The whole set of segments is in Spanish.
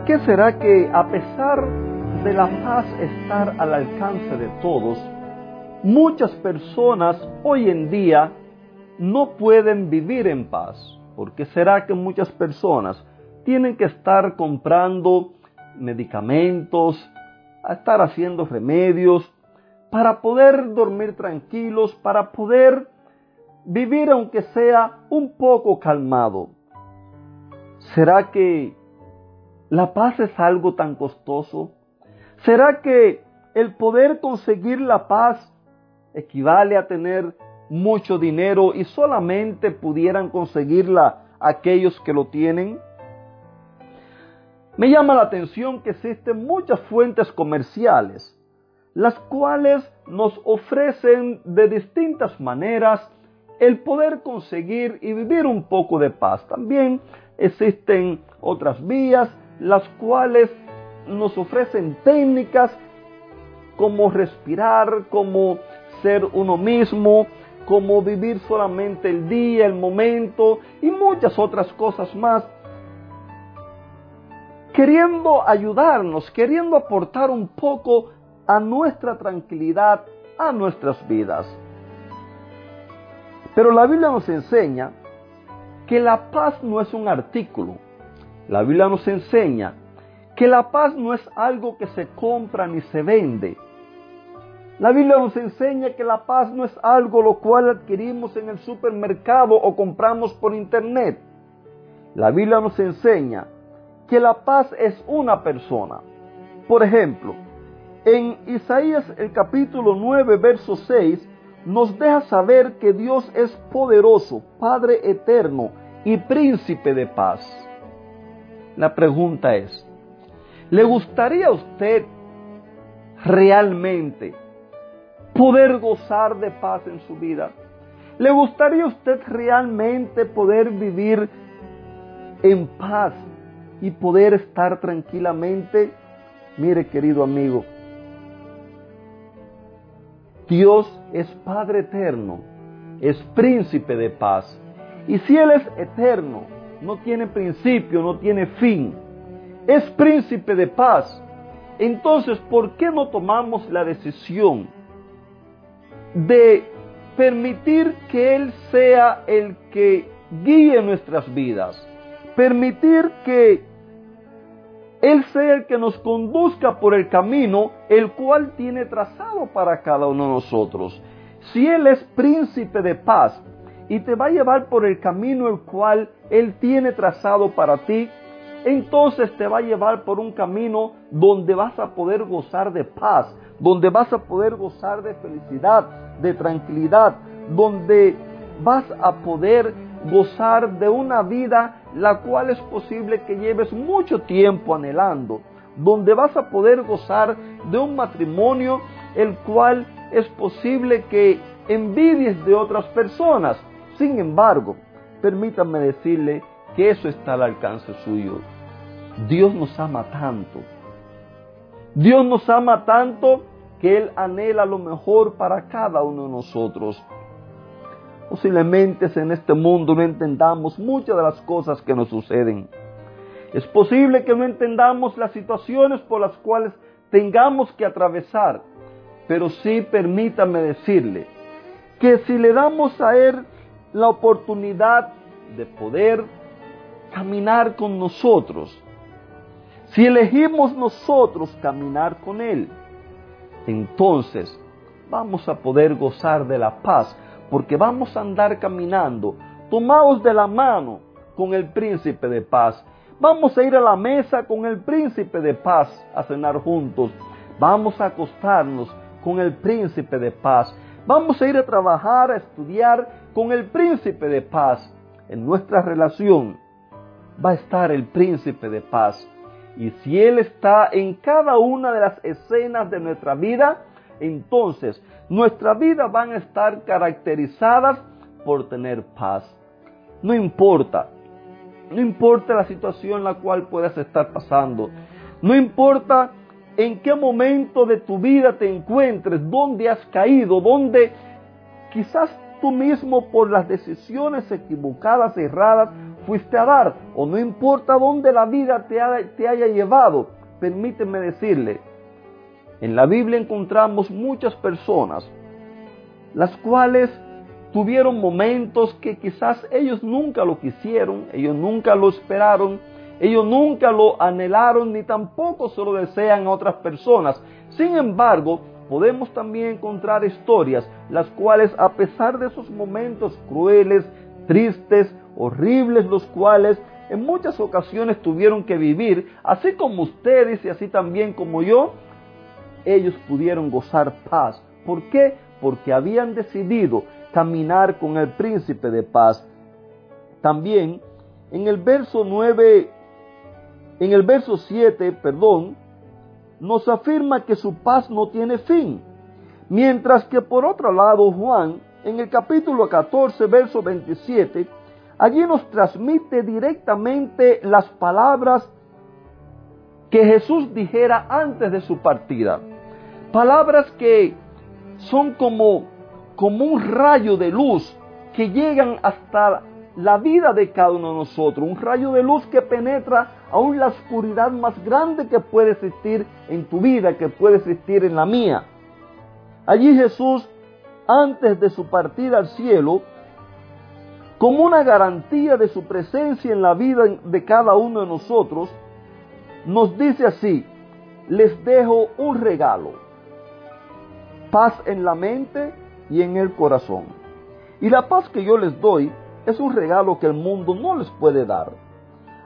¿Por qué será que a pesar de la paz estar al alcance de todos, muchas personas hoy en día no pueden vivir en paz? ¿Por qué será que muchas personas tienen que estar comprando medicamentos, a estar haciendo remedios para poder dormir tranquilos, para poder vivir aunque sea un poco calmado? ¿Será que ¿La paz es algo tan costoso? ¿Será que el poder conseguir la paz equivale a tener mucho dinero y solamente pudieran conseguirla aquellos que lo tienen? Me llama la atención que existen muchas fuentes comerciales, las cuales nos ofrecen de distintas maneras el poder conseguir y vivir un poco de paz. También existen otras vías las cuales nos ofrecen técnicas como respirar, como ser uno mismo, como vivir solamente el día, el momento y muchas otras cosas más. Queriendo ayudarnos, queriendo aportar un poco a nuestra tranquilidad, a nuestras vidas. Pero la Biblia nos enseña que la paz no es un artículo, la Biblia nos enseña que la paz no es algo que se compra ni se vende. La Biblia nos enseña que la paz no es algo lo cual adquirimos en el supermercado o compramos por internet. La Biblia nos enseña que la paz es una persona. Por ejemplo, en Isaías el capítulo 9, verso 6, nos deja saber que Dios es poderoso, Padre eterno y príncipe de paz. La pregunta es, ¿le gustaría a usted realmente poder gozar de paz en su vida? ¿Le gustaría a usted realmente poder vivir en paz y poder estar tranquilamente? Mire, querido amigo, Dios es Padre eterno, es príncipe de paz. Y si Él es eterno, no tiene principio, no tiene fin. Es príncipe de paz. Entonces, ¿por qué no tomamos la decisión de permitir que Él sea el que guíe nuestras vidas? Permitir que Él sea el que nos conduzca por el camino el cual tiene trazado para cada uno de nosotros. Si Él es príncipe de paz, y te va a llevar por el camino el cual Él tiene trazado para ti, entonces te va a llevar por un camino donde vas a poder gozar de paz, donde vas a poder gozar de felicidad, de tranquilidad, donde vas a poder gozar de una vida la cual es posible que lleves mucho tiempo anhelando, donde vas a poder gozar de un matrimonio el cual es posible que envidies de otras personas, sin embargo, permítanme decirle que eso está al alcance suyo. Dios nos ama tanto. Dios nos ama tanto que Él anhela lo mejor para cada uno de nosotros. Posiblemente en este mundo no entendamos muchas de las cosas que nos suceden. Es posible que no entendamos las situaciones por las cuales tengamos que atravesar, pero sí permítame decirle que si le damos a Él la oportunidad de poder caminar con nosotros. Si elegimos nosotros caminar con Él, entonces vamos a poder gozar de la paz, porque vamos a andar caminando, tomados de la mano con el príncipe de paz. Vamos a ir a la mesa con el príncipe de paz a cenar juntos. Vamos a acostarnos con el príncipe de paz. Vamos a ir a trabajar, a estudiar con el príncipe de paz. En nuestra relación va a estar el príncipe de paz. Y si Él está en cada una de las escenas de nuestra vida, entonces nuestra vida van a estar caracterizadas por tener paz. No importa, no importa la situación en la cual puedas estar pasando, no importa en qué momento de tu vida te encuentres, dónde has caído, dónde quizás tú mismo por las decisiones equivocadas, erradas, fuiste a dar, o no importa dónde la vida te, te haya llevado, permíteme decirle, en la Biblia encontramos muchas personas, las cuales tuvieron momentos que quizás ellos nunca lo quisieron, ellos nunca lo esperaron, ellos nunca lo anhelaron ni tampoco se lo desean a otras personas. Sin embargo, podemos también encontrar historias las cuales a pesar de esos momentos crueles, tristes, horribles, los cuales en muchas ocasiones tuvieron que vivir, así como ustedes y así también como yo, ellos pudieron gozar paz. ¿Por qué? Porque habían decidido caminar con el príncipe de paz. También en el verso 9 en el verso 7, perdón, nos afirma que su paz no tiene fin. Mientras que por otro lado Juan, en el capítulo 14, verso 27, allí nos transmite directamente las palabras que Jesús dijera antes de su partida. Palabras que son como, como un rayo de luz que llegan hasta la vida de cada uno de nosotros, un rayo de luz que penetra aún la oscuridad más grande que puede existir en tu vida, que puede existir en la mía. Allí Jesús, antes de su partida al cielo, como una garantía de su presencia en la vida de cada uno de nosotros, nos dice así, les dejo un regalo, paz en la mente y en el corazón. Y la paz que yo les doy es un regalo que el mundo no les puede dar.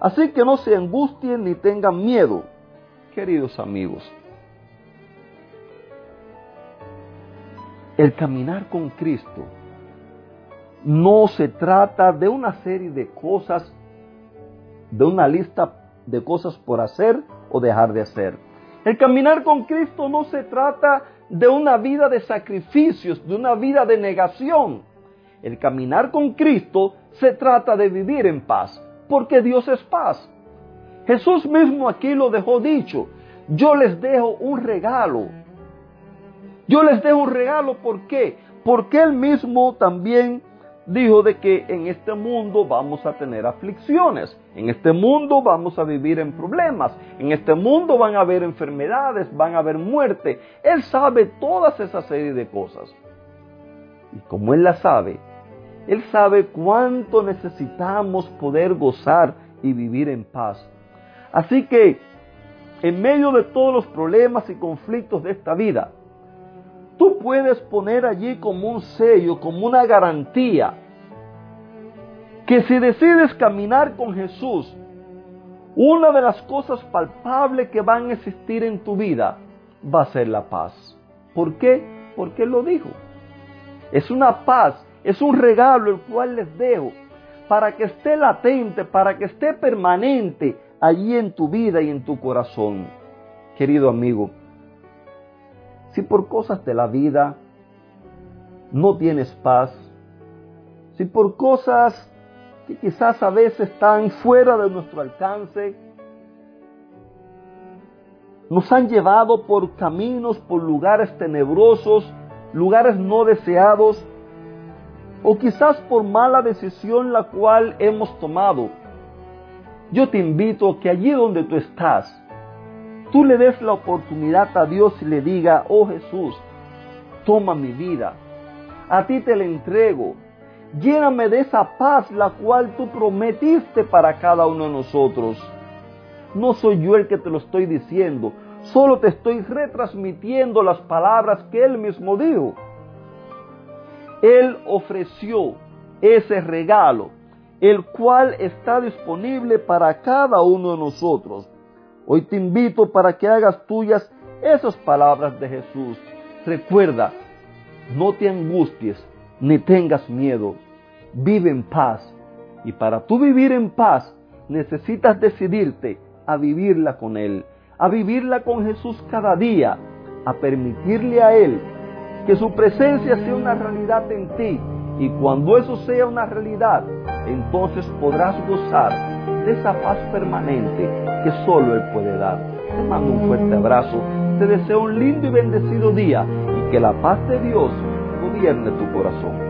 Así que no se angustien ni tengan miedo, queridos amigos. El caminar con Cristo no se trata de una serie de cosas, de una lista de cosas por hacer o dejar de hacer. El caminar con Cristo no se trata de una vida de sacrificios, de una vida de negación. El caminar con Cristo se trata de vivir en paz, porque Dios es paz. Jesús mismo aquí lo dejó dicho, yo les dejo un regalo. Yo les dejo un regalo, ¿por qué? Porque Él mismo también dijo de que en este mundo vamos a tener aflicciones, en este mundo vamos a vivir en problemas, en este mundo van a haber enfermedades, van a haber muerte. Él sabe todas esas serie de cosas. Y como Él las sabe, él sabe cuánto necesitamos poder gozar y vivir en paz. Así que, en medio de todos los problemas y conflictos de esta vida, tú puedes poner allí como un sello, como una garantía, que si decides caminar con Jesús, una de las cosas palpables que van a existir en tu vida va a ser la paz. ¿Por qué? Porque Él lo dijo. Es una paz es un regalo el cual les dejo para que esté latente, para que esté permanente allí en tu vida y en tu corazón. Querido amigo, si por cosas de la vida no tienes paz, si por cosas que quizás a veces están fuera de nuestro alcance, nos han llevado por caminos, por lugares tenebrosos, lugares no deseados, o quizás por mala decisión la cual hemos tomado. Yo te invito a que allí donde tú estás, tú le des la oportunidad a Dios y le diga, oh Jesús, toma mi vida, a ti te la entrego, lléname de esa paz la cual tú prometiste para cada uno de nosotros. No soy yo el que te lo estoy diciendo, solo te estoy retransmitiendo las palabras que Él mismo dijo. Él ofreció ese regalo, el cual está disponible para cada uno de nosotros. Hoy te invito para que hagas tuyas esas palabras de Jesús. Recuerda, no te angusties ni tengas miedo. Vive en paz. Y para tú vivir en paz, necesitas decidirte a vivirla con Él, a vivirla con Jesús cada día, a permitirle a Él que su presencia sea una realidad en ti. Y cuando eso sea una realidad, entonces podrás gozar de esa paz permanente que solo Él puede dar. Te mando un fuerte abrazo, te deseo un lindo y bendecido día y que la paz de Dios gobierne tu corazón.